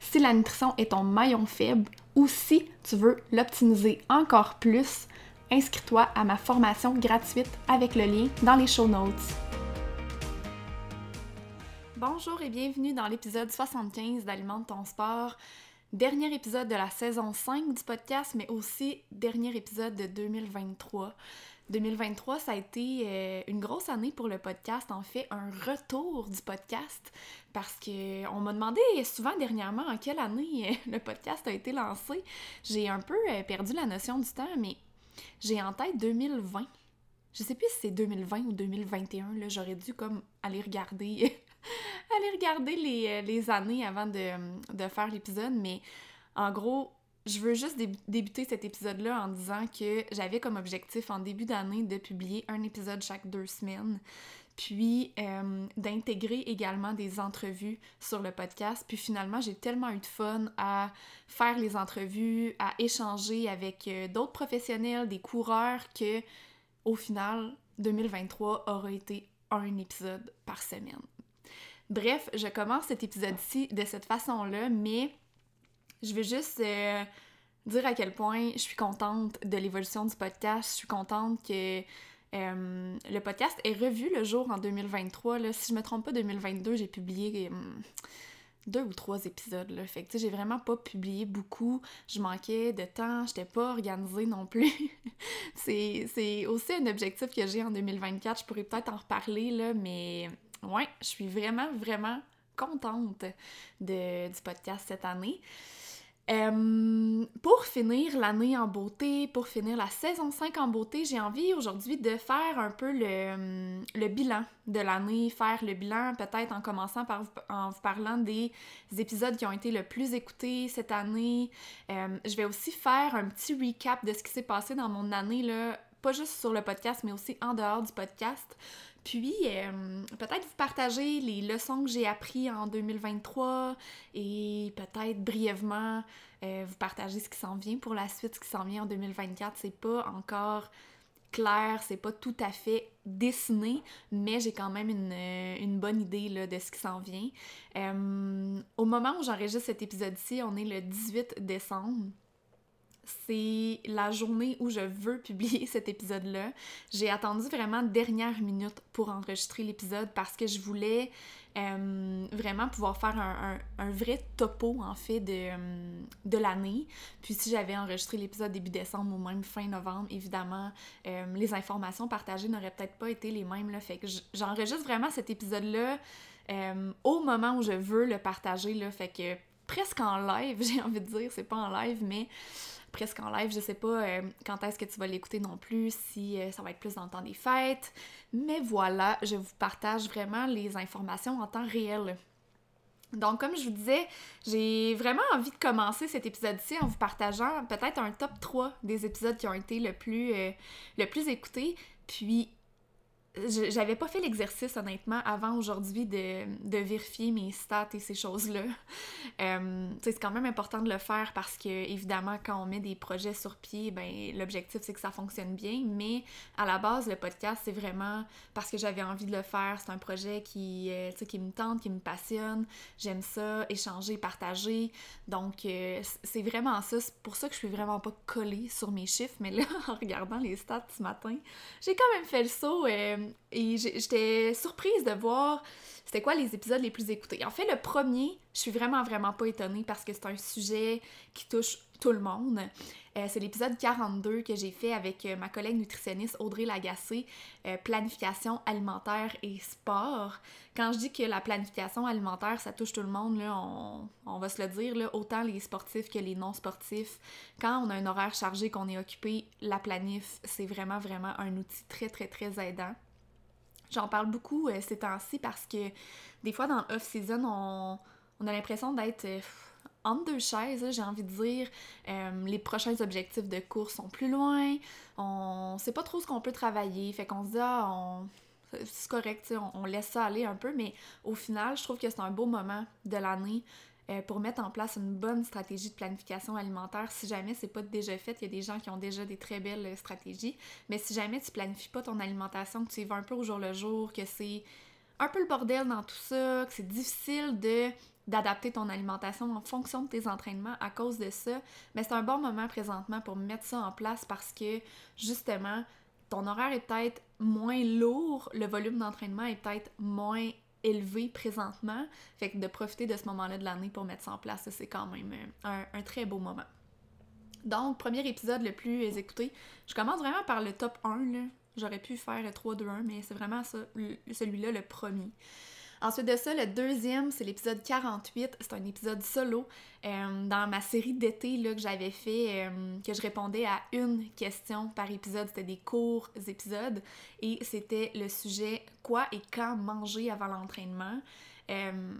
si la nutrition est ton maillon faible ou si tu veux l'optimiser encore plus, inscris-toi à ma formation gratuite avec le lien dans les show notes. Bonjour et bienvenue dans l'épisode 75 d'Alimente ton sport. Dernier épisode de la saison 5 du podcast, mais aussi dernier épisode de 2023. 2023, ça a été euh, une grosse année pour le podcast, en fait, un retour du podcast, parce que on m'a demandé souvent dernièrement en quelle année euh, le podcast a été lancé. J'ai un peu euh, perdu la notion du temps, mais j'ai en tête 2020. Je sais plus si c'est 2020 ou 2021, là, j'aurais dû comme aller regarder, aller regarder les, les années avant de, de faire l'épisode, mais en gros, je veux juste débuter cet épisode-là en disant que j'avais comme objectif en début d'année de publier un épisode chaque deux semaines, puis euh, d'intégrer également des entrevues sur le podcast. Puis finalement, j'ai tellement eu de fun à faire les entrevues, à échanger avec euh, d'autres professionnels, des coureurs, que au final, 2023 aura été un épisode par semaine. Bref, je commence cet épisode-ci de cette façon-là, mais je veux juste euh, dire à quel point je suis contente de l'évolution du podcast. Je suis contente que euh, le podcast est revu le jour en 2023. Là. Si je me trompe pas, 2022, j'ai publié hum, deux ou trois épisodes. Là. Fait que j'ai vraiment pas publié beaucoup. Je manquais de temps, j'étais pas organisée non plus. c'est aussi un objectif que j'ai en 2024. Je pourrais peut-être en reparler, là, mais ouais, je suis vraiment, vraiment contente du podcast cette année. Euh, pour finir l'année en beauté, pour finir la saison 5 en beauté, j'ai envie aujourd'hui de faire un peu le, le bilan de l'année, faire le bilan peut-être en commençant par en vous parlant des épisodes qui ont été le plus écoutés cette année. Euh, je vais aussi faire un petit recap de ce qui s'est passé dans mon année, là, pas juste sur le podcast, mais aussi en dehors du podcast. Puis, euh, peut-être vous partager les leçons que j'ai apprises en 2023 et peut-être brièvement euh, vous partager ce qui s'en vient pour la suite, ce qui s'en vient en 2024. C'est pas encore clair, c'est pas tout à fait dessiné, mais j'ai quand même une, euh, bonne idée là, de ce qui s'en vient. au moment où j'enregistre cet épisode-ci, on est le 18 décembre c'est la journée où je veux publier cet épisode-là. J'ai attendu vraiment dernière minute pour enregistrer l'épisode parce que je voulais euh, vraiment pouvoir faire un, vrai topo en fait de, euh, de l'année. Puis si j'avais enregistré l'épisode début décembre ou même fin novembre, évidemment, euh, les informations partagées n'auraient peut-être pas été les mêmes. Là. Fait que j'enregistre vraiment cet épisode-là au moment où je veux le partager. Là. Fait que presque en live, j'ai envie de dire, c'est pas en live, mais presque en live. Je sais pas euh, quand est-ce que tu vas l'écouter non plus, si euh, ça va être plus dans le temps des fêtes. Mais voilà, je vous partage vraiment les informations en temps réel. Donc, comme je vous disais, j'ai vraiment envie de commencer cet épisode-ci en vous partageant peut-être un top 3 des épisodes qui ont été le plus, euh, le plus écoutés. Puis, j'avais pas fait l'exercice honnêtement avant aujourd'hui de, de, vérifier mes stats et ces choses-là. Euh, c'est quand même important de le faire parce que évidemment quand on met des projets sur pied, ben l'objectif c'est que ça fonctionne bien, mais à la base le podcast c'est vraiment parce que j'avais envie de le faire, c'est un projet qui euh, qui me tente, qui me passionne, j'aime ça, échanger, partager. Donc euh, c'est vraiment ça, c'est pour ça que je suis vraiment pas collée sur mes chiffres, mais là en regardant les stats ce matin, j'ai quand même fait le saut et j'étais surprise de voir c'était quoi les épisodes les plus écoutés. En fait, le premier, je suis vraiment, vraiment pas étonnée parce que c'est un sujet qui touche tout le monde. Euh, c'est l'épisode 42 que j'ai fait avec euh, ma collègue nutritionniste Audrey Lagacé, euh, planification alimentaire et sport. Quand je dis que la planification alimentaire, ça touche tout le monde, là, on, on va se le dire, là, autant les sportifs que les non-sportifs. Quand on a un horaire chargé, qu'on est occupé, la planif, c'est vraiment, vraiment un outil très, très, très aidant. J'en parle beaucoup euh, ces temps-ci parce que des fois dans off-season, on, a l'impression d'être euh, entre deux chaises, j'ai envie de dire. Euh, les prochains objectifs de course sont plus loin. On sait pas trop ce qu'on peut travailler. Fait qu'on se dit, ah, on... c'est correct, on, on laisse ça aller un peu. Mais au final, je trouve que c'est un beau moment de l'année euh, pour mettre en place une bonne stratégie de planification alimentaire. Si jamais c'est pas déjà fait, il y a des gens qui ont déjà des très belles stratégies, mais si jamais tu planifies pas ton alimentation, que tu y vas un peu au jour le jour, que c'est un peu le bordel dans tout ça, que c'est difficile de d'adapter ton alimentation en fonction de tes entraînements à cause de ça, mais c'est un bon moment présentement pour mettre ça en place parce que justement ton horaire est peut-être moins lourd, le volume d'entraînement est peut-être moins élevé présentement. Fait que de profiter de ce moment-là de l'année pour mettre ça en place, c'est quand même euh, un, très beau moment. Donc, premier épisode le plus écouté. Je commence vraiment par le top 1. J'aurais pu faire le 3, 2, 1, mais c'est vraiment celui-là le premier. Ensuite de ça, le deuxième, c'est l'épisode 48. C'est un épisode solo euh, dans ma série d'été que j'avais fait, euh, que je répondais à une question par épisode. C'était des courts épisodes et c'était le sujet quoi et quand manger avant l'entraînement. Euh,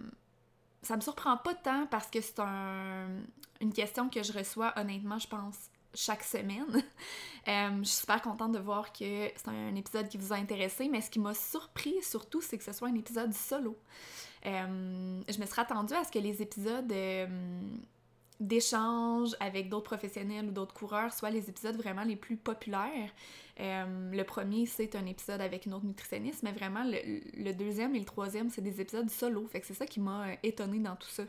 ça me surprend pas tant parce que c'est un, une question que je reçois honnêtement, je pense, chaque semaine. Euh, je suis super contente de voir que c'est un épisode qui vous a intéressé, mais ce qui m'a surpris surtout, c'est que ce soit un épisode solo. Euh, je me serais attendue à ce que les épisodes euh, d'échange avec d'autres professionnels ou d'autres coureurs soient les épisodes vraiment les plus populaires. le premier, c'est un épisode avec une autre nutritionniste, mais vraiment, le, deuxième et le troisième, c'est des épisodes solo. Fait que c'est ça qui m'a étonnée dans tout ça.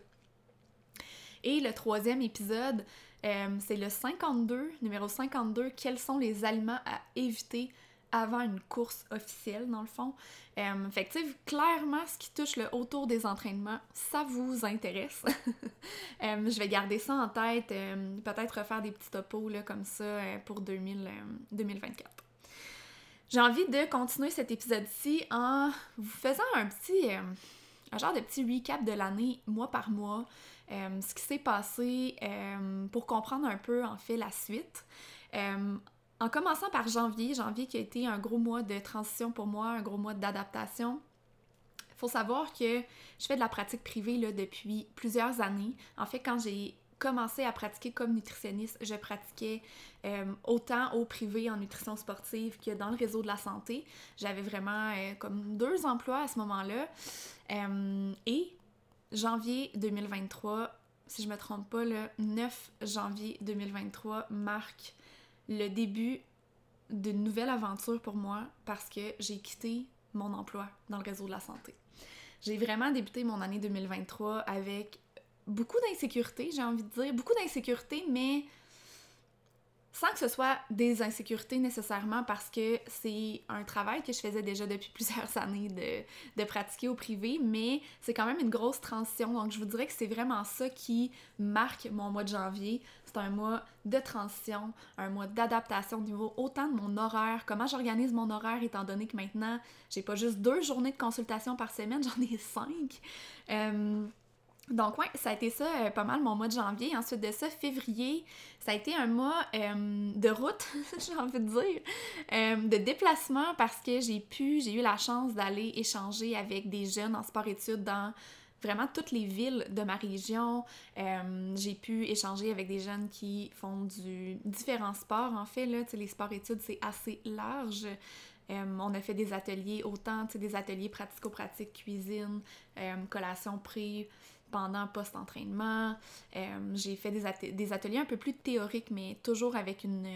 Et le troisième épisode, euh, c'est le 52, numéro 52, quels sont les aliments à éviter avant une course officielle, dans le fond. Euh, fait que, clairement, ce qui touche le autour des entraînements, ça vous intéresse. Euh, je vais garder ça en tête, peut-être refaire des petits topos, là, comme ça, pour 2024. J'ai envie de continuer cet épisode-ci en vous faisant un petit... un genre de petit recap de l'année, mois par mois. Euh, ce qui s'est passé euh, pour comprendre un peu en fait la suite. Euh, en commençant par janvier, janvier qui a été un gros mois de transition pour moi, un gros mois d'adaptation. Il faut savoir que je fais de la pratique privée là, depuis plusieurs années. En fait, quand j'ai commencé à pratiquer comme nutritionniste, je pratiquais autant au privé en nutrition sportive que dans le réseau de la santé. J'avais vraiment comme deux emplois à ce moment-là. et janvier 2023, si je me trompe pas, le 9 janvier 2023 marque le début d'une nouvelle aventure pour moi parce que j'ai quitté mon emploi dans le réseau de la santé. J'ai vraiment débuté mon année 2023 avec beaucoup d'insécurité, j'ai envie de dire, beaucoup d'insécurité, mais sans que ce soit des insécurités nécessairement parce que c'est un travail que je faisais déjà depuis plusieurs années de, pratiquer au privé, mais c'est quand même une grosse transition. Donc je vous dirais que c'est vraiment ça qui marque mon mois de janvier. C'est un mois de transition, un mois d'adaptation au niveau autant de mon horaire, comment j'organise mon horaire étant donné que maintenant j'ai pas juste deux journées de consultation par semaine, j'en ai cinq. Euh, donc ouais, ça a été ça euh, pas mal mon mois de janvier. Ensuite de ça, février, ça a été un mois euh, de route, j'ai envie de dire, euh, de déplacement parce que j'ai pu, j'ai eu la chance d'aller échanger avec des jeunes en sport-études dans vraiment toutes les villes de ma région. j'ai pu échanger avec des jeunes qui font du différents sports en fait là, les sports-études c'est assez large. on a fait des ateliers, autant des ateliers pratico-pratiques, cuisine, collation pré, pendant post-entraînement. j'ai fait des, des, ateliers un peu plus théoriques, mais toujours avec une,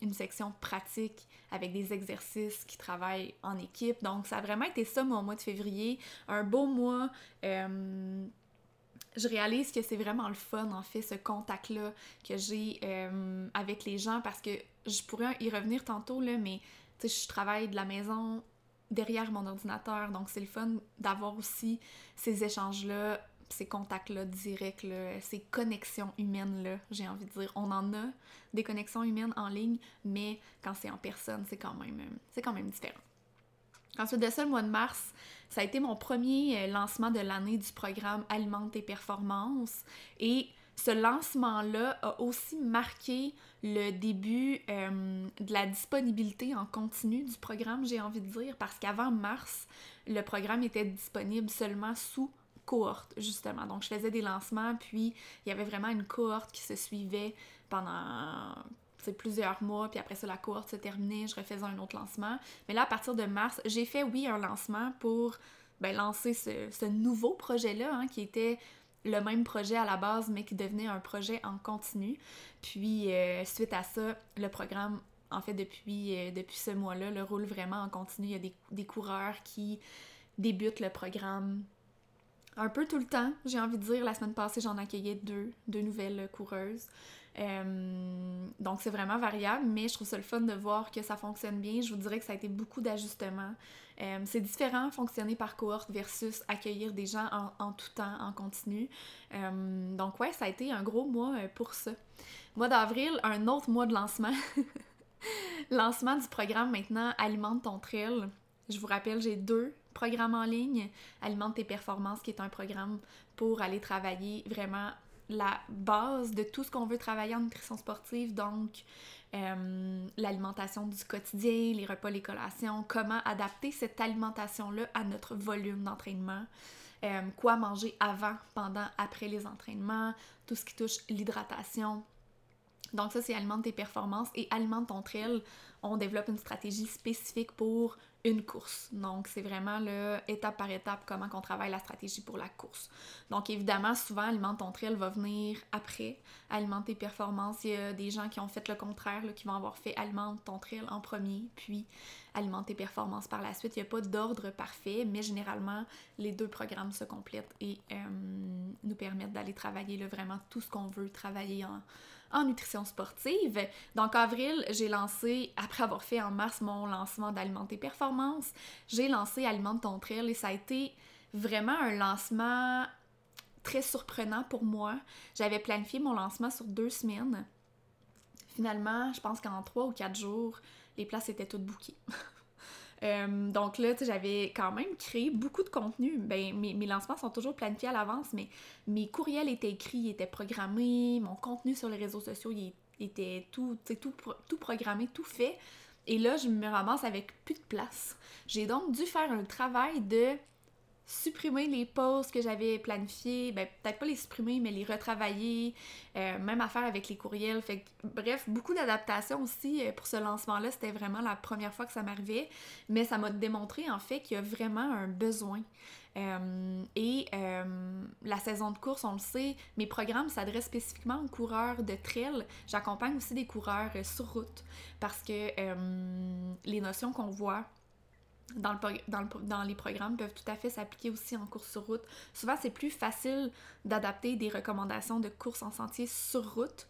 une, section pratique, avec des exercices qui travaillent en équipe. Donc, ça a vraiment été ça mon mois de février. Un beau mois je réalise que c'est vraiment le fun, en fait, ce contact-là que j'ai euh, avec les gens parce que je pourrais y revenir tantôt, là, mais je travaille de la maison derrière mon ordinateur, donc c'est le fun d'avoir aussi ces échanges-là, ces contacts-là directs, là, ces connexions humaines-là, j'ai envie de dire. On en a des connexions humaines en ligne, mais quand c'est en personne, c'est quand même, c'est quand même différent. Ensuite de ça, le mois de mars, ça a été mon premier euh, lancement de l'année du programme Alimente et Performance. Et ce lancement-là a aussi marqué le début euh, de la disponibilité en continu du programme, j'ai envie de dire, parce qu'avant mars, le programme était disponible seulement sous cohorte, justement. Donc, je faisais des lancements, puis il y avait vraiment une cohorte qui se suivait pendant plusieurs mois, puis après ça, la cohorte se terminait, je refaisais un autre lancement. Mais là, à partir de mars, j'ai fait, oui, un lancement pour ben, lancer ce, nouveau projet-là, hein, qui était le même projet à la base, mais qui devenait un projet en continu. Puis, euh, suite à ça, le programme, en fait, depuis, euh, depuis ce mois-là, le roule vraiment en continu. Il y a des, des coureurs qui débutent le programme un peu tout le temps, j'ai envie de dire. La semaine passée, j'en accueillais deux, deux nouvelles coureuses. Euh, donc c'est vraiment variable, mais je trouve ça le fun de voir que ça fonctionne bien. Je vous dirais que ça a été beaucoup d'ajustements. Euh, c'est différent fonctionner par cohorte versus accueillir des gens en, tout temps, en continu. Euh, donc ouais, ça a été un gros mois pour ça. Mois d'avril, un autre mois de lancement. lancement du programme maintenant Alimente ton trail. Je vous rappelle, j'ai deux programmes en ligne. Alimente tes performances, qui est un programme pour aller travailler vraiment la base de tout ce qu'on veut travailler en nutrition sportive, donc euh, l'alimentation du quotidien, les repas, les collations, comment adapter cette alimentation-là à notre volume d'entraînement, euh, quoi manger avant, pendant, après les entraînements, tout ce qui touche l'hydratation. Donc ça, c'est alimente tes performances et alimente ton trail. On développe une stratégie spécifique pour une course. Donc, c'est vraiment le étape par étape comment qu'on travaille la stratégie pour la course. Donc, évidemment, souvent, Alimente ton trail va venir après alimenter performances. Il y a des gens qui ont fait le contraire, qui vont avoir fait Alimente ton trail en premier, puis alimenter performances par la suite. Il n'y a pas d'ordre parfait, mais généralement, les deux programmes se complètent et euh, nous permettent d'aller travailler là, vraiment tout ce qu'on veut travailler en en nutrition sportive. Donc, avril, j'ai lancé, après avoir fait en mars mon lancement d'Alimenter Performance, j'ai lancé Alimente ton trail et ça a été vraiment un lancement très surprenant pour moi. J'avais planifié mon lancement sur deux semaines. Finalement, je pense qu'en trois ou quatre jours, les places étaient toutes bouquées. Euh, donc là, j'avais quand même créé beaucoup de contenu. Ben, mes, lancements sont toujours planifiés à l'avance, mais mes courriels étaient écrits, ils étaient programmés, mon contenu sur les réseaux sociaux, il était tout, tout, tout programmé, tout fait. Et là, je me ramasse avec plus de place. J'ai donc dû faire un travail de supprimer les pauses que j'avais planifiées, ben peut-être pas les supprimer, mais les retravailler, euh, même à faire avec les courriels. Fait bref, beaucoup d'adaptations aussi euh, pour ce lancement-là. C'était vraiment la première fois que ça m'arrivait, mais ça m'a démontré en fait qu'il y a vraiment un besoin. Euh, et la saison de course, on le sait, mes programmes s'adressent spécifiquement aux coureurs de trail. J'accompagne aussi des coureurs sur route parce que les notions qu'on voit dans, le, dans, les programmes peuvent tout à fait s'appliquer aussi en course sur route. Souvent, c'est plus facile d'adapter des recommandations de course en sentier sur route.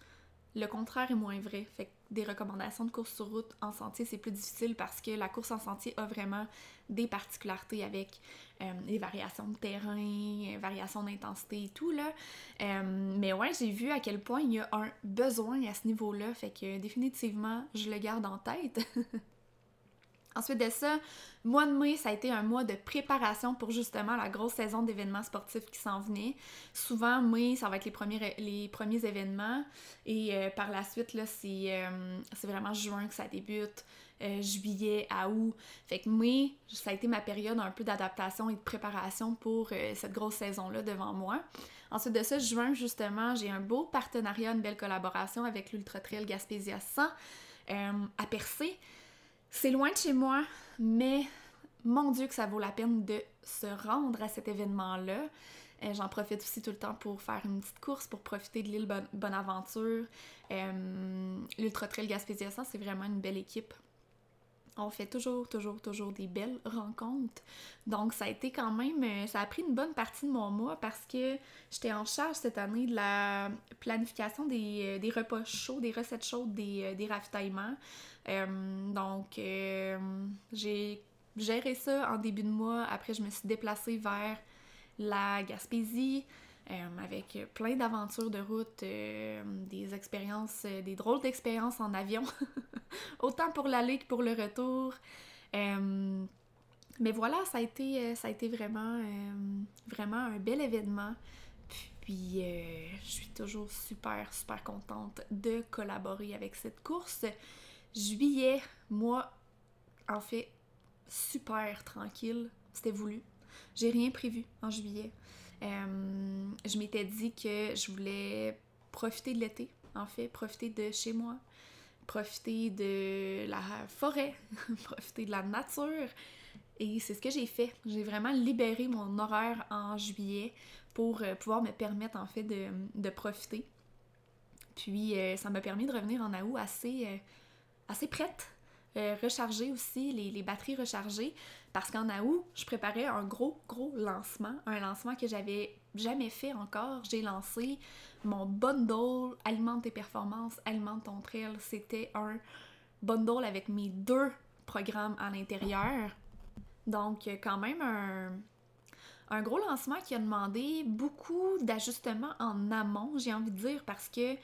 Le contraire est moins vrai. Fait que des recommandations de course sur route en sentier, c'est plus difficile parce que la course en sentier a vraiment des particularités avec euh, les variations de terrain, variations d'intensité et tout, là. Euh, mais ouais, j'ai vu à quel point il y a un besoin à ce niveau-là. Fait que définitivement, je le garde en tête. Ensuite de ça, mois de mai, ça a été un mois de préparation pour justement la grosse saison d'événements sportifs qui s'en venait. Souvent, mai, ça va être les premiers, événements. Et euh, par la suite, là, euh, c'est, vraiment juin que ça débute. Euh, juillet à août. Fait que mai, ça a été ma période un peu d'adaptation et de préparation pour cette grosse saison-là devant moi. Ensuite de ça, juin, justement, j'ai un beau partenariat, une belle collaboration avec l'Ultra Trail Gaspésia 100 à percer C'est loin de chez moi, mais mon Dieu que ça vaut la peine de se rendre à cet événement-là. Euh, j'en profite aussi tout le temps pour faire une petite course, pour profiter de l'île Bonaventure. Euh, L'Ultra Trail Gaspésia, c'est vraiment une belle équipe. On fait toujours, toujours, toujours des belles rencontres. Donc, ça a été quand même. Euh, ça a pris une bonne partie de mon mois parce que j'étais en charge cette année de la planification des, repas chauds, des recettes chaudes, des, des ravitaillements. donc, j'ai géré ça en début de mois. Après, je me suis déplacée vers la Gaspésie, euh, avec plein d'aventures de route, euh, des expériences, euh, des drôles d'expériences en avion, autant pour l'aller que pour le retour. mais voilà, ça a été, ça a été vraiment, vraiment un bel événement. Puis je suis toujours super, super contente de collaborer avec cette course. Juillet, moi, en fait, super tranquille. C'était voulu. J'ai rien prévu en juillet. Euh, je m'étais dit que je voulais profiter de l'été, en fait, profiter de chez moi, profiter de la forêt, profiter de la nature. Et c'est ce que j'ai fait. J'ai vraiment libéré mon horaire en juillet pour euh, pouvoir me permettre en fait de, profiter. Puis euh, ça m'a permis de revenir en août assez, assez prête recharger aussi, les, batteries rechargées, parce qu'en août, je préparais un gros, gros lancement, un lancement que j'avais jamais fait encore. J'ai lancé mon bundle Alimente tes performances, Alimente ton trail. C'était un bundle avec mes deux programmes à l'intérieur. Donc, quand même un, un gros lancement qui a demandé beaucoup d'ajustements en amont, j'ai envie de dire, parce que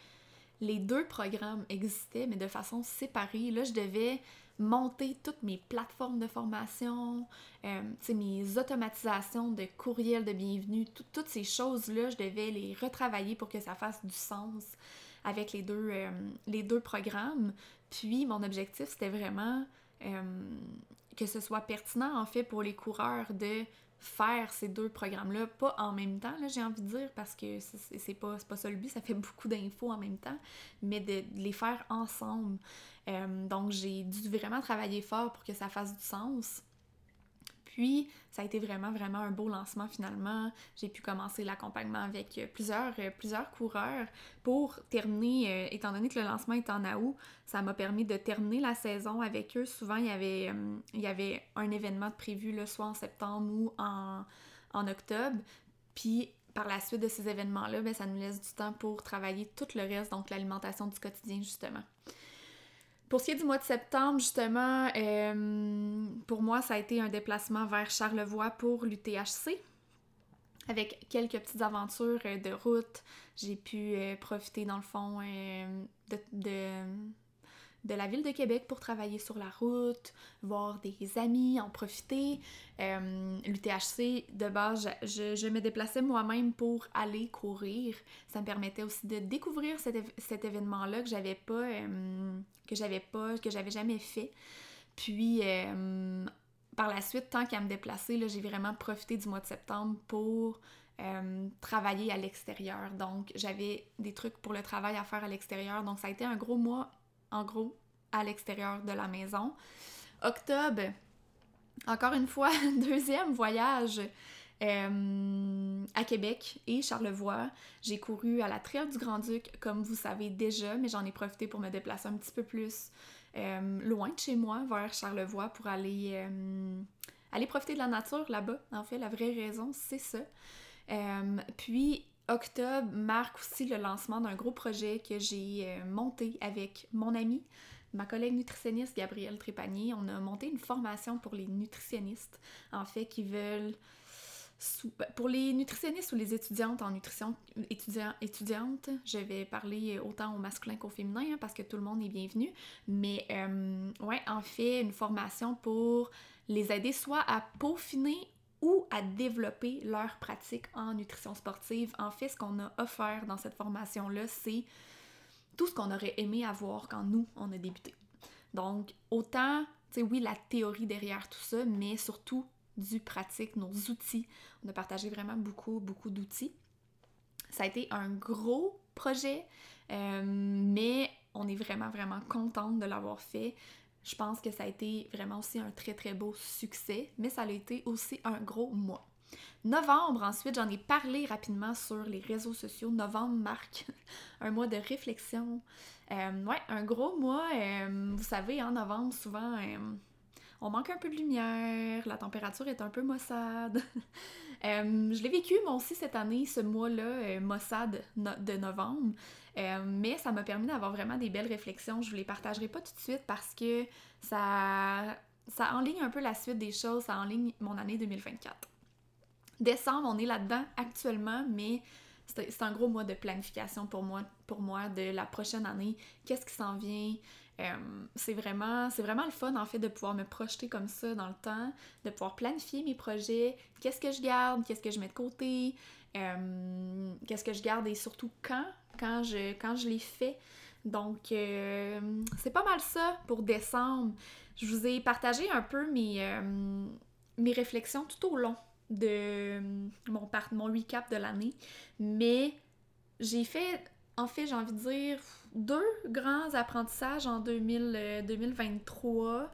les deux programmes existaient, mais de façon séparée. Là, je devais monter toutes mes plateformes de formation, euh, mes automatisations de courriels de bienvenue, toutes ces choses-là, je devais les retravailler pour que ça fasse du sens avec les deux, euh, les deux programmes. Puis mon objectif, c'était vraiment euh, que ce soit pertinent en fait pour les coureurs de faire ces deux programmes-là, pas en même temps, j'ai envie de dire, parce que c'est pas, pas ça le but, ça fait beaucoup d'infos en même temps, mais de, les faire ensemble. Euh, donc j'ai dû vraiment travailler fort pour que ça fasse du sens. Puis, ça a été vraiment, vraiment un beau lancement finalement. J'ai pu commencer l'accompagnement avec plusieurs, euh, plusieurs coureurs pour terminer, euh, étant donné que le lancement est en août, ça m'a permis de terminer la saison avec eux. Souvent, il y avait, euh, il y avait un événement prévu, le soit en septembre ou en, octobre. Puis, par la suite de ces événements-là, ben, ça nous laisse du temps pour travailler tout le reste, donc l'alimentation du quotidien, justement. Pour ce qui est du mois de septembre, justement, euh, pour moi, ça a été un déplacement vers Charlevoix pour l'UTHC. Avec quelques petites aventures euh, de route, j'ai pu euh, profiter dans le fond de, de la ville de Québec pour travailler sur la route, voir des amis, en profiter. Euh, L'UTHC, de base, je, me déplaçais moi-même pour aller courir. Ça me permettait aussi de découvrir cet, événement-là que j'avais pas, euh, que j'avais pas, que j'avais jamais fait. Puis, euh, par la suite, tant qu'à me déplacer, j'ai vraiment profité du mois de septembre pour travailler à l'extérieur. Donc, j'avais des trucs pour le travail à faire à l'extérieur. Donc, ça a été un gros mois en gros, à l'extérieur de la maison. Octobre, encore une fois, deuxième voyage euh, à Québec et Charlevoix. J'ai couru à la Trail du Grand-Duc, comme vous savez déjà, mais j'en ai profité pour me déplacer un petit peu plus euh, loin de chez moi, vers Charlevoix, pour aller, euh, aller profiter de la nature là-bas. En fait, la vraie raison, c'est ça. puis, octobre marque aussi le lancement d'un gros projet que j'ai euh, monté avec mon ami, ma collègue nutritionniste Gabrielle Trépanier. On a monté une formation pour les nutritionnistes, en fait, qui veulent... Ben, pour les nutritionnistes ou les étudiantes en nutrition, étudiants, étudiantes, je vais parler autant au masculin qu'au féminin hein, parce que tout le monde est bienvenu. Mais euh, ouais, en fait, une formation pour les aider soit à peaufiner ou à développer leur pratique en nutrition sportive. En fait, ce qu'on a offert dans cette formation-là, c'est tout ce qu'on aurait aimé avoir quand nous, on a débuté. Donc, autant, tu sais, oui, la théorie derrière tout ça, mais surtout du pratique, nos outils. On a partagé vraiment beaucoup, beaucoup d'outils. Ça a été un gros projet, euh, mais on est vraiment, vraiment contente de l'avoir fait. Je pense que ça a été vraiment aussi un très très beau succès, mais ça a été aussi un gros mois. Novembre, ensuite, j'en ai parlé rapidement sur les réseaux sociaux. Novembre marque un mois de réflexion. Euh, ouais, un gros mois. Euh, vous savez, en novembre, souvent, euh, on manque un peu de lumière, la température est un peu maussade. je l'ai vécu, moi aussi, cette année, ce mois-là, maussade de novembre. Mais ça m'a permis d'avoir vraiment des belles réflexions. Je vous les partagerai pas tout de suite parce que ça, ça enligne un peu la suite des choses, ça enligne mon année 2024. Décembre, on est là-dedans actuellement, mais c'est un gros mois de planification pour moi, pour moi de la prochaine année. Qu'est-ce qui s'en vient? Euh, c'est vraiment, vraiment le fun en fait de pouvoir me projeter comme ça dans le temps, de pouvoir planifier mes projets, qu'est-ce que je garde, qu'est-ce que je mets de côté, euh, qu'est-ce que je garde et surtout quand, quand je, quand je. Donc, euh, c'est pas mal ça pour décembre. Je vous ai partagé un peu mes, mes réflexions tout au long de mon, mon recap de l'année. Mais j'ai fait, en fait, j'ai envie de dire, deux grands apprentissages en 2000, 2023.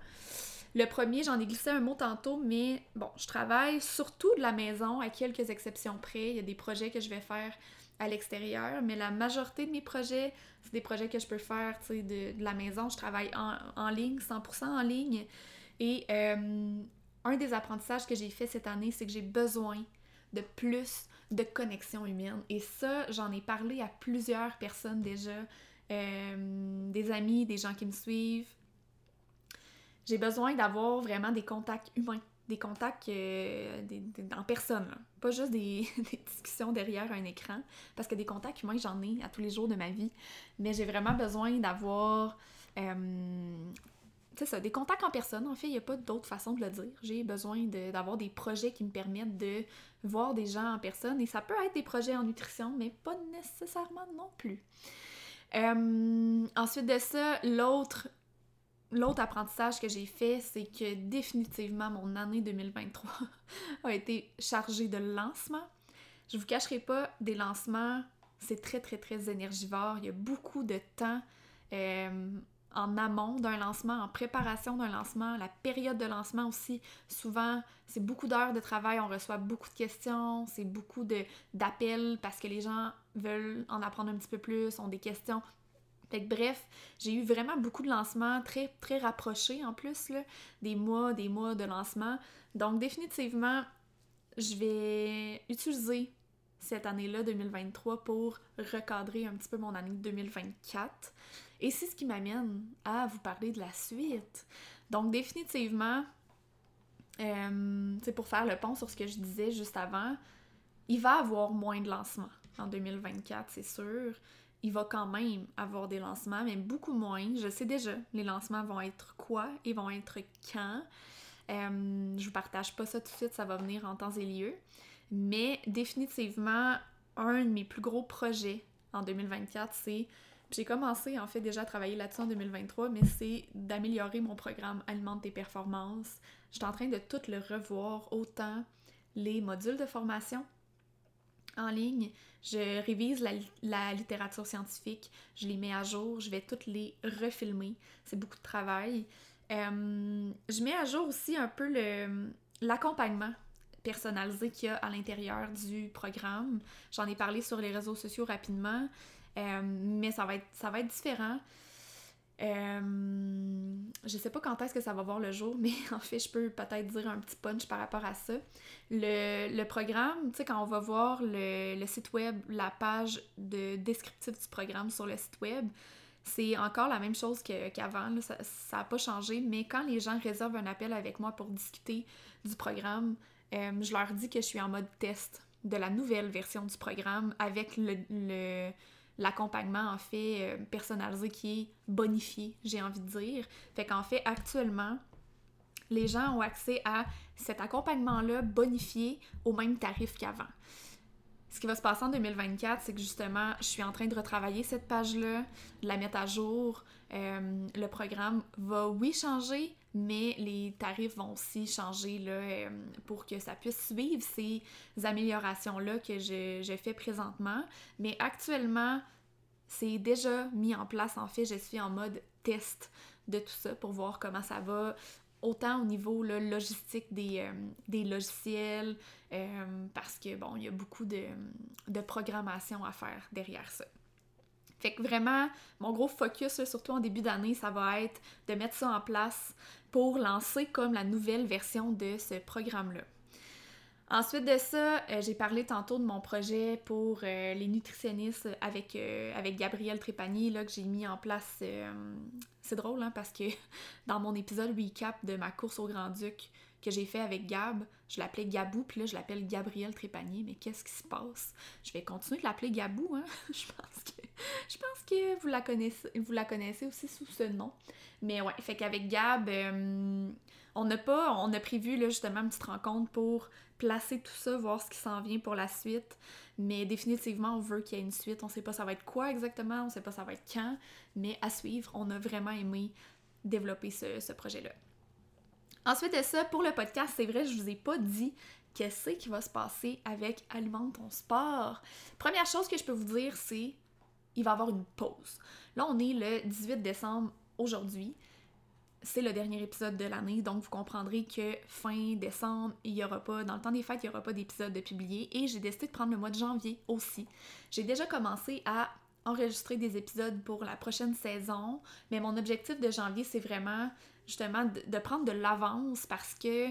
Le premier, j'en ai glissé un mot tantôt, mais bon, je travaille surtout de la maison, à quelques exceptions près. Il y a des projets que je vais faire à l'extérieur, mais la majorité de mes projets, c'est des projets que je peux faire de, de la maison. Je travaille en, en ligne, 100% en ligne. Et euh, un des apprentissages que j'ai fait cette année, c'est que j'ai besoin de plus de connexion humaine. Et ça, j'en ai parlé à plusieurs personnes déjà, euh, des amis, des gens qui me suivent. J'ai besoin d'avoir vraiment des contacts humains, des contacts euh, en personne, pas juste des, discussions derrière un écran, parce que des contacts humains, j'en ai à tous les jours de ma vie, mais j'ai vraiment besoin d'avoir c'est ça, des contacts en personne. En fait, il n'y a pas d'autre façon de le dire. J'ai besoin d'avoir des projets qui me permettent de voir des gens en personne. Et ça peut être des projets en nutrition, mais pas nécessairement non plus. Ensuite de ça, l'autre L'autre apprentissage que j'ai fait, c'est que définitivement mon année 2023 a été chargée de lancements. Je vous cacherai pas, des lancements, c'est très très très énergivore. Il y a beaucoup de temps. Euh, en amont d'un lancement, en préparation d'un lancement, la période de lancement aussi. Souvent, c'est beaucoup d'heures de travail, on reçoit beaucoup de questions, c'est beaucoup d'appels parce que les gens veulent en apprendre un petit peu plus, ont des questions. Fait que bref, j'ai eu vraiment beaucoup de lancements très très rapprochés en plus, des mois, des mois de lancement. Donc définitivement, je vais utiliser cette année-là, 2023, pour recadrer un petit peu mon année 2024. Et c'est ce qui m'amène à vous parler de la suite. Donc définitivement, euh, pour faire le pont sur ce que je disais juste avant, il va avoir moins de lancements en 2024, c'est sûr. Il va quand même avoir des lancements, mais beaucoup moins. Je sais déjà, les lancements vont être quoi et vont être quand. Euh, je vous partage pas ça tout de suite, ça va venir en temps et lieu. Mais définitivement, un de mes plus gros projets en 2024, c'est j'ai commencé en fait déjà à travailler là-dessus en 2023, mais c'est d'améliorer mon programme Alimente tes performances. Je suis en train de tout le revoir, autant les modules de formation en ligne, je révise la, littérature scientifique, je les mets à jour, je vais toutes les refilmer. C'est beaucoup de travail. Euh, je mets à jour aussi un peu l'accompagnement personnalisé qu'il y a à l'intérieur du programme. J'en ai parlé sur les réseaux sociaux rapidement. Euh, mais ça va être, ça va être différent. Euh, je sais pas quand est-ce que ça va voir le jour, mais en fait, je peux peut-être dire un petit punch par rapport à ça. Le, programme, tu sais, quand on va voir le, site web, la page de descriptif du programme sur le site web, c'est encore la même chose qu'avant, ça n'a pas changé, mais quand les gens réservent un appel avec moi pour discuter du programme, euh, je leur dis que je suis en mode test de la nouvelle version du programme avec le l'accompagnement en fait euh, personnalisé qui est bonifié, j'ai envie de dire. Fait qu'en fait, actuellement, les gens ont accès à cet accompagnement-là bonifié au même tarif qu'avant. Ce qui va se passer en 2024, c'est que justement, je suis en train de retravailler cette page-là, de la mettre à jour. Euh, le programme va, oui, changer, mais les tarifs vont aussi changer là, euh, pour que ça puisse suivre ces améliorations-là que je, je, fais présentement. Mais actuellement, c'est déjà mis en place. En fait, je suis en mode test de tout ça pour voir comment ça va, autant au niveau logistique des, des logiciels, parce que bon, il y a beaucoup de, de programmation à faire derrière ça. Fait que vraiment, mon gros focus, surtout en début d'année, ça va être de mettre ça en place pour lancer comme la nouvelle version de ce programme-là. Ensuite de ça, euh, j'ai parlé tantôt de mon projet pour euh, les nutritionnistes avec, euh, avec Gabriel Trépanier là, que j'ai mis en place. c'est drôle hein, parce que dans mon épisode recap de ma course au Grand-Duc, que j'ai fait avec Gab. Je l'appelais Gabou, puis là, je l'appelle Gabriel Trépanier. Mais qu'est-ce qui se passe? Je vais continuer de l'appeler Gabou, hein? je pense que, vous, la connaissez, vous la connaissez aussi sous ce nom. Mais ouais, fait qu'avec Gab, euh, on n'a pas, on a prévu là, justement une petite rencontre pour placer tout ça, voir ce qui s'en vient pour la suite. Mais définitivement, on veut qu'il y ait une suite. On sait pas ça va être quoi exactement, on sait pas ça va être quand, mais à suivre, on a vraiment aimé développer ce projet-là. Ensuite de ça, pour le podcast, c'est vrai, je vous ai pas dit qu'est-ce qui va se passer avec Alimente ton sport. Première chose que je peux vous dire, c'est il va y avoir une pause. Là, on est le 18 décembre aujourd'hui. C'est le dernier épisode de l'année, donc vous comprendrez que fin décembre, il y aura pas, dans le temps des fêtes, il y aura pas d'épisode de publié et j'ai décidé de prendre le mois de janvier aussi. J'ai déjà commencé à enregistrer des épisodes pour la prochaine saison, mais mon objectif de janvier, c'est vraiment justement de, prendre de l'avance parce que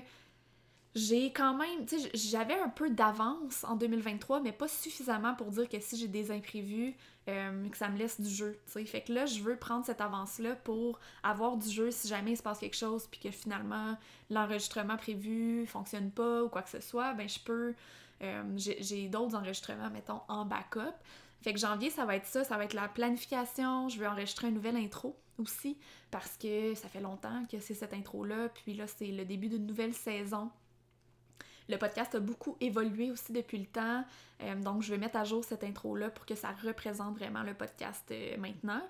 j'ai quand même, tu sais, j'avais un peu d'avance en 2023, mais pas suffisamment pour dire que si j'ai des imprévus, euh, que ça me laisse du jeu, tu sais. Fait que là, je veux prendre cette avance-là pour avoir du jeu si jamais il se passe quelque chose, puis que finalement, l'enregistrement prévu fonctionne pas ou quoi que ce soit, ben je peux, euh, j'ai d'autres enregistrements, mettons, en backup. Fait que janvier, ça va être ça, ça va être la planification, je veux enregistrer un nouvel intro aussi, parce que ça fait longtemps que c'est cette intro-là, puis là, c'est le début d'une nouvelle saison. Le podcast a beaucoup évolué aussi depuis le temps, euh, donc je vais mettre à jour cette intro-là pour que ça représente vraiment le podcast euh, maintenant.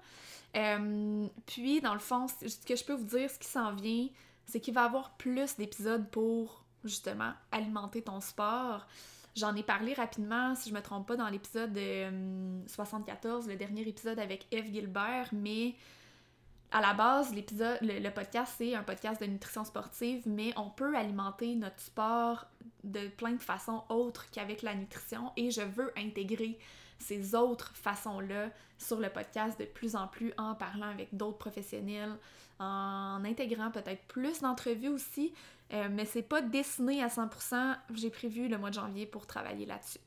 Euh, puis, dans le fond, ce que je peux vous dire, ce qui s'en vient, c'est qu'il va y avoir plus d'épisodes pour justement alimenter ton sport. J'en ai parlé rapidement, si je me trompe pas, dans l'épisode 74, le dernier épisode avec Eve Gilbert, mais à la base, l'épisode, le, podcast, c'est un podcast de nutrition sportive, mais on peut alimenter notre sport de plein de façons autres qu'avec la nutrition et je veux intégrer ces autres façons-là sur le podcast de plus en plus en parlant avec d'autres professionnels, en intégrant peut-être plus d'entrevues aussi, euh, mais c'est pas dessiné à 100%. J'ai prévu le mois de janvier pour travailler là-dessus.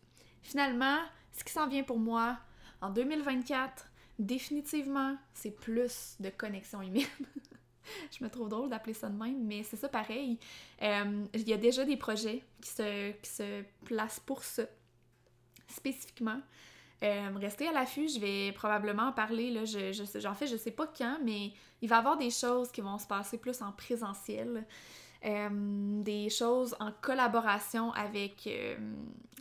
Finalement, ce qui s'en vient pour moi en 2024, définitivement, c'est plus de connexion humaine. je me trouve drôle d'appeler ça de même, mais c'est ça pareil. Euh, il y a déjà des projets qui se, se placent pour ça, spécifiquement. Euh, restez à l'affût, je vais probablement en parler, là, je, je, j'en fais, je sais pas quand, mais il va y avoir des choses qui vont se passer plus en présentiel. Euh, des choses en collaboration avec,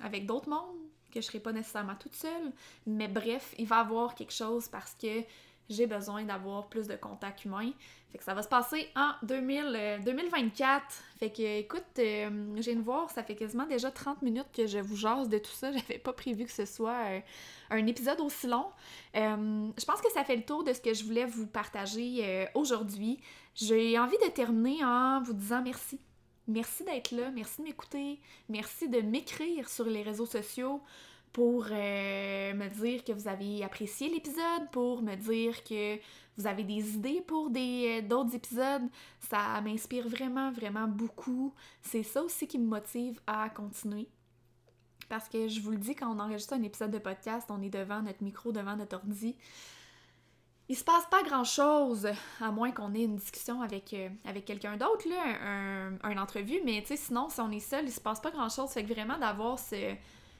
avec d'autres mondes, que je serai pas nécessairement toute seule, mais bref, il va y avoir quelque chose parce que j'ai besoin d'avoir plus de contact humain. Fait que ça va se passer en 2000, 2024. Euh, fait que, écoute, euh, viens de voir, ça fait quasiment déjà 30 minutes que je vous jase de tout ça. J'avais pas prévu que ce soit euh, un épisode aussi long. je pense que ça fait le tour de ce que je voulais vous partager aujourd'hui. J'ai envie de terminer en vous disant merci. Merci d'être là, merci de m'écouter, merci de m'écrire sur les réseaux sociaux pour euh, me dire que vous avez apprécié l'épisode, pour me dire que vous avez des idées pour euh, d'autres épisodes. Ça m'inspire vraiment, vraiment beaucoup. C'est ça aussi qui me motive à continuer. Parce que je vous le dis, quand on enregistre un épisode de podcast, on est devant notre micro, devant notre ordi il se passe pas grand chose, à moins qu'on ait une discussion avec, euh, quelqu'un d'autre, là, un, entrevue, mais sinon, si on est seul, il se passe pas grand chose. Fait vraiment d'avoir ce,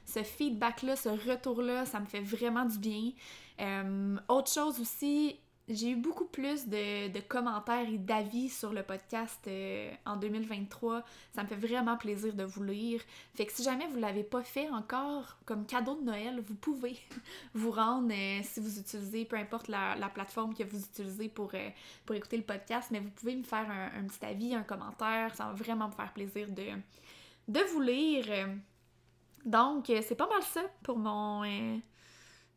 ce feedback-là, ce retour-là, ça me fait vraiment du bien. Euh, autre chose aussi, j'ai eu beaucoup plus de, commentaires et d'avis sur le podcast euh, en 2023. Ça me fait vraiment plaisir de vous lire. Fait que si jamais vous ne l'avez pas fait encore comme cadeau de Noël, vous pouvez vous rendre euh, si vous utilisez, peu importe la, plateforme que vous utilisez pour, écouter le podcast, mais vous pouvez me faire un, petit avis, un commentaire. Ça va vraiment me faire plaisir de vous lire. Donc, c'est pas mal ça pour mon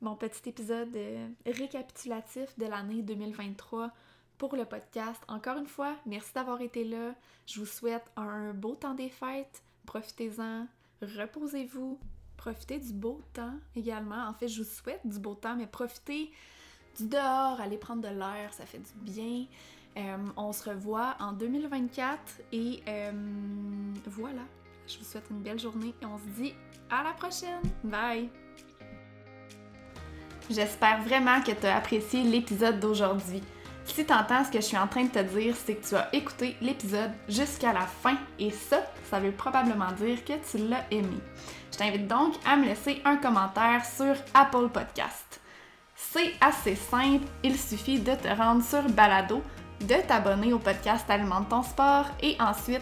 mon petit épisode euh, récapitulatif de l'année 2023 pour le podcast. Encore une fois, merci d'avoir été là. Je vous souhaite un beau temps des fêtes. Profitez-en, reposez-vous, profitez du beau temps également. En fait, je vous souhaite du beau temps, mais profitez du dehors, allez prendre de l'air, ça fait du bien. Euh, on se revoit en 2024 et euh, voilà. Je vous souhaite une belle journée et on se dit à la prochaine. Bye! J'espère vraiment que tu as apprécié l'épisode d'aujourd'hui. Si tu entends ce que je suis en train de te dire, c'est que tu as écouté l'épisode jusqu'à la fin et ça, ça veut probablement dire que tu l'as aimé. Je t'invite donc à me laisser un commentaire sur Apple Podcast. C'est assez simple, il suffit de te rendre sur Balado, de t'abonner au podcast Alimente ton sport et ensuite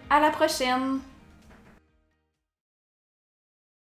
à la prochaine!